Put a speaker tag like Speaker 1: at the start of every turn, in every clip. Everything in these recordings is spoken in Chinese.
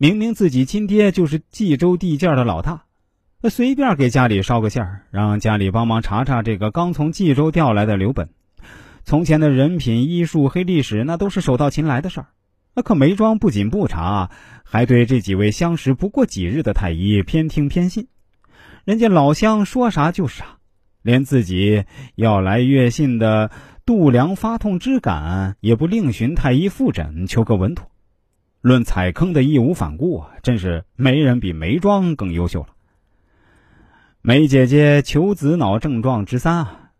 Speaker 1: 明明自己亲爹就是冀州地界的老大，那随便给家里捎个信儿，让家里帮忙查查这个刚从冀州调来的刘本。从前的人品、医术、黑历史，那都是手到擒来的事儿。那可梅庄不仅不查，还对这几位相识不过几日的太医偏听偏信。人家老乡说啥就啥，连自己要来阅信的度量发痛之感，也不另寻太医复诊，求个稳妥。论踩坑的义无反顾啊，真是没人比梅庄更优秀了。梅姐姐求子脑症状之三啊。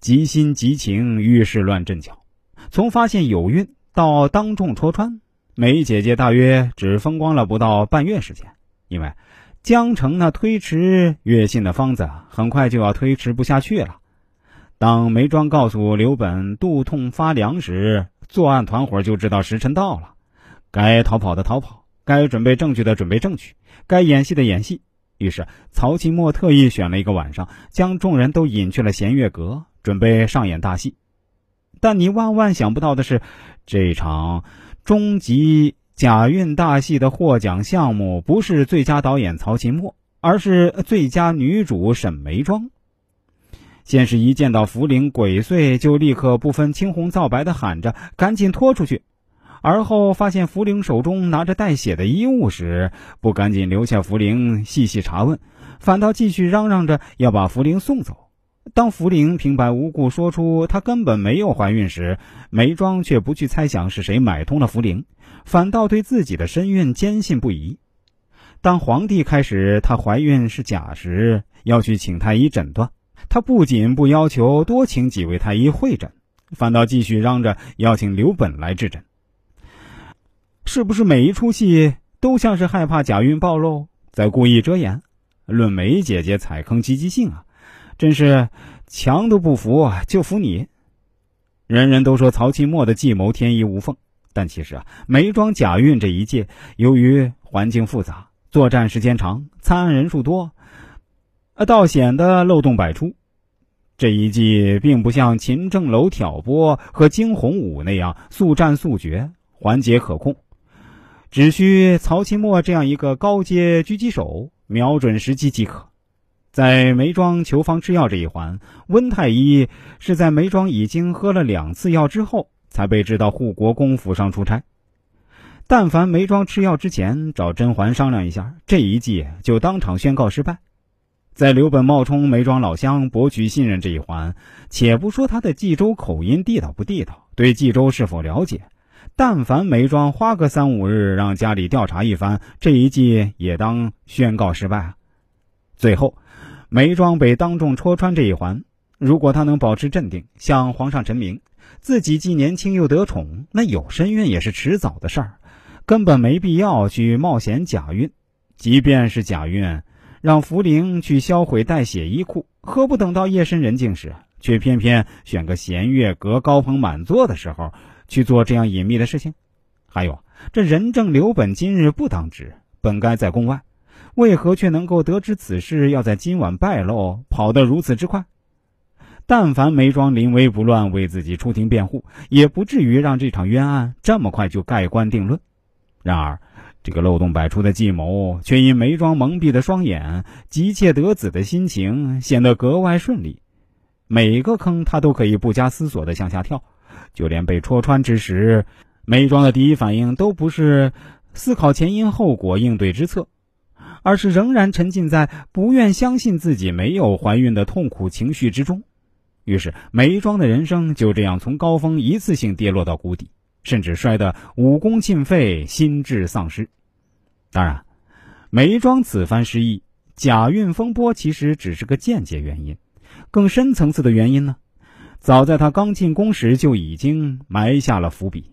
Speaker 1: 急心急情，遇事乱阵脚。从发现有孕到当众戳穿，梅姐姐大约只风光了不到半月时间。因为江城那推迟月信的方子很快就要推迟不下去了。当梅庄告诉刘本肚痛发凉时，作案团伙就知道时辰到了，该逃跑的逃跑，该准备证据的准备证据，该演戏的演戏。于是曹琴墨特意选了一个晚上，将众人都引去了弦月阁。准备上演大戏，但你万万想不到的是，这场终极假孕大戏的获奖项目不是最佳导演曹琴墨，而是最佳女主沈眉庄。先是一见到茯苓鬼祟，就立刻不分青红皂白的喊着赶紧拖出去；而后发现茯苓手中拿着带血的衣物时，不赶紧留下茯苓细细查问，反倒继续嚷嚷着要把茯苓送走。当茯苓平白无故说出她根本没有怀孕时，梅庄却不去猜想是谁买通了茯苓，反倒对自己的身孕坚信不疑。当皇帝开始她怀孕是假时，要去请太医诊断，他不仅不要求多请几位太医会诊，反倒继续嚷着要请刘本来治诊。是不是每一出戏都像是害怕假孕暴露，在故意遮掩？论梅姐姐踩坑积极性啊！真是墙都不服，就服你。人人都说曹钦墨的计谋天衣无缝，但其实啊，梅庄假孕这一届，由于环境复杂、作战时间长、参案人数多，啊，倒显得漏洞百出。这一季并不像秦正楼挑拨和惊鸿舞那样速战速决、环节可控，只需曹钦墨这样一个高阶狙击手，瞄准时机即可。在梅庄求方吃药这一环，温太医是在梅庄已经喝了两次药之后，才被知到护国公府上出差。但凡梅庄吃药之前找甄嬛商量一下，这一计就当场宣告失败。在刘本冒充梅庄老乡博取信任这一环，且不说他的冀州口音地道不地道，对冀州是否了解，但凡梅庄花个三五日让家里调查一番，这一计也当宣告失败。最后。梅庄被当众戳穿这一环，如果他能保持镇定，向皇上陈明自己既年轻又得宠，那有身孕也是迟早的事儿，根本没必要去冒险假孕。即便是假孕，让茯苓去销毁带血衣裤，何不等到夜深人静时，却偏偏选个弦月阁高朋满座的时候去做这样隐秘的事情？还有，这人证刘本今日不当值，本该在宫外。为何却能够得知此事要在今晚败露，跑得如此之快？但凡梅庄临危不乱，为自己出庭辩护，也不至于让这场冤案这么快就盖棺定论。然而，这个漏洞百出的计谋，却因梅庄蒙蔽的双眼、急切得子的心情，显得格外顺利。每个坑，他都可以不加思索地向下跳。就连被戳穿之时，梅庄的第一反应都不是思考前因后果、应对之策。而是仍然沉浸在不愿相信自己没有怀孕的痛苦情绪之中，于是梅庄的人生就这样从高峰一次性跌落到谷底，甚至摔得武功尽废、心智丧失。当然，梅庄此番失忆，假孕风波其实只是个间接原因，更深层次的原因呢，早在他刚进宫时就已经埋下了伏笔。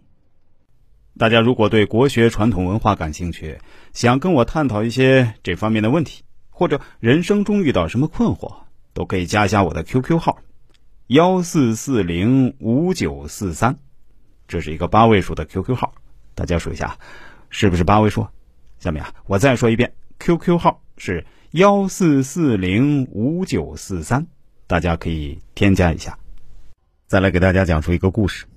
Speaker 1: 大家如果对国学传统文化感兴趣，想跟我探讨一些这方面的问题，或者人生中遇到什么困惑，都可以加一下我的 QQ 号：幺四四零五九四三，这是一个八位数的 QQ 号，大家数一下，是不是八位数？下面啊，我再说一遍，QQ 号是幺四四零五九四三，大家可以添加一下。再来给大家讲述一个故事。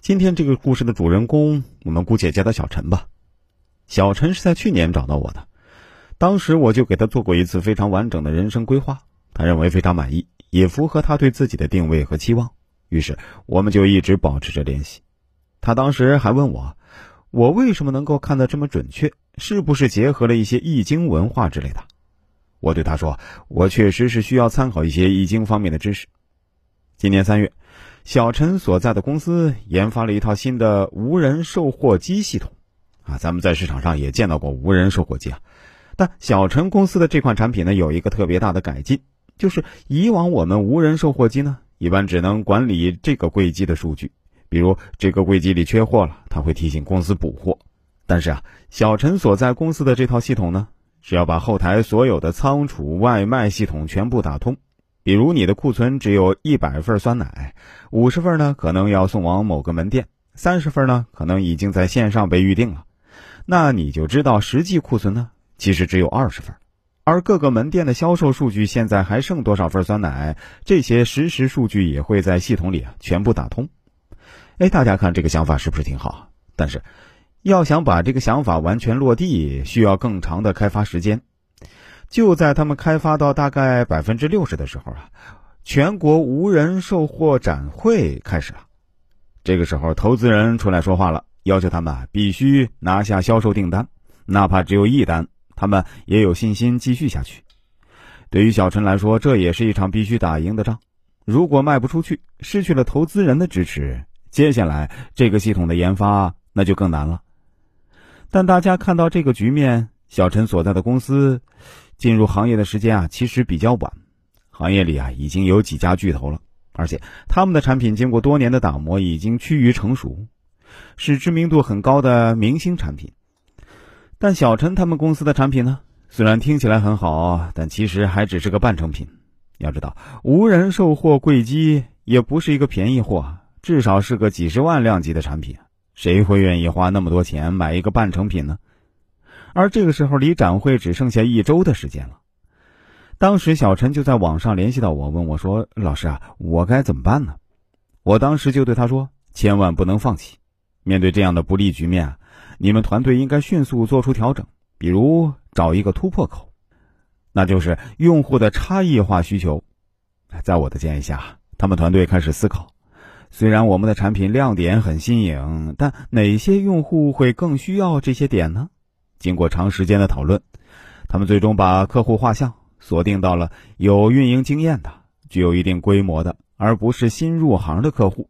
Speaker 1: 今天这个故事的主人公，我们姑且叫他小陈吧。
Speaker 2: 小陈是在去年找到我的，当时我就给他做过一次非常完整的人生规划，他认为非常满意，也符合他对自己的定位和期望，于是我们就一直保持着联系。他当时还问我，我为什么能够看得这么准确，是不是结合了一些易经文化之类的？我对他说，我确实是需要参考一些易经方面的知识。今年三月，小陈所在的公司研发了一套新的无人售货机系统。啊，咱们在市场上也见到过无人售货机啊，但小陈公司的这款产品呢，有一个特别大的改进，就是以往我们无人售货机呢，一般只能管理这个柜机的数据，比如这个柜机里缺货了，它会提醒公司补货。但是啊，小陈所在公司的这套系统呢，是要把后台所有的仓储、外卖系统全部打通，比如你的库存只有一百份酸奶，五十份呢可能要送往某个门店，三十份呢可能已经在线上被预定了。那你就知道实际库存呢，其实只有二十份，而各个门店的销售数据现在还剩多少份酸奶，这些实时数据也会在系统里啊全部打通。哎，大家看这个想法是不是挺好？但是，要想把这个想法完全落地，需要更长的开发时间。就在他们开发到大概百分之六十的时候啊，全国无人售货展会开始了。这个时候，投资人出来说话了。要求他们必须拿下销售订单，哪怕只有一单，他们也有信心继续下去。对于小陈来说，这也是一场必须打赢的仗。如果卖不出去，失去了投资人的支持，接下来这个系统的研发那就更难了。但大家看到这个局面，小陈所在的公司进入行业的时间啊，其实比较晚。行业里啊，已经有几家巨头了，而且他们的产品经过多年的打磨，已经趋于成熟。是知名度很高的明星产品，但小陈他们公司的产品呢，虽然听起来很好，但其实还只是个半成品。要知道，无人售货柜机也不是一个便宜货，至少是个几十万量级的产品。谁会愿意花那么多钱买一个半成品呢？而这个时候，离展会只剩下一周的时间了。当时，小陈就在网上联系到我，问我说：“老师啊，我该怎么办呢？”我当时就对他说：“千万不能放弃。”面对这样的不利局面，你们团队应该迅速做出调整，比如找一个突破口，那就是用户的差异化需求。在我的建议下，他们团队开始思考：虽然我们的产品亮点很新颖，但哪些用户会更需要这些点呢？经过长时间的讨论，他们最终把客户画像锁定到了有运营经验的、具有一定规模的，而不是新入行的客户。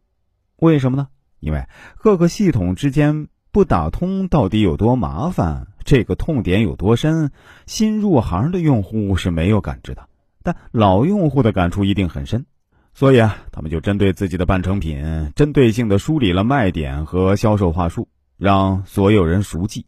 Speaker 2: 为什么呢？因为各个系统之间不打通到底有多麻烦，这个痛点有多深，新入行的用户是没有感知的，但老用户的感触一定很深。所以啊，他们就针对自己的半成品，针对性的梳理了卖点和销售话术，让所有人熟记。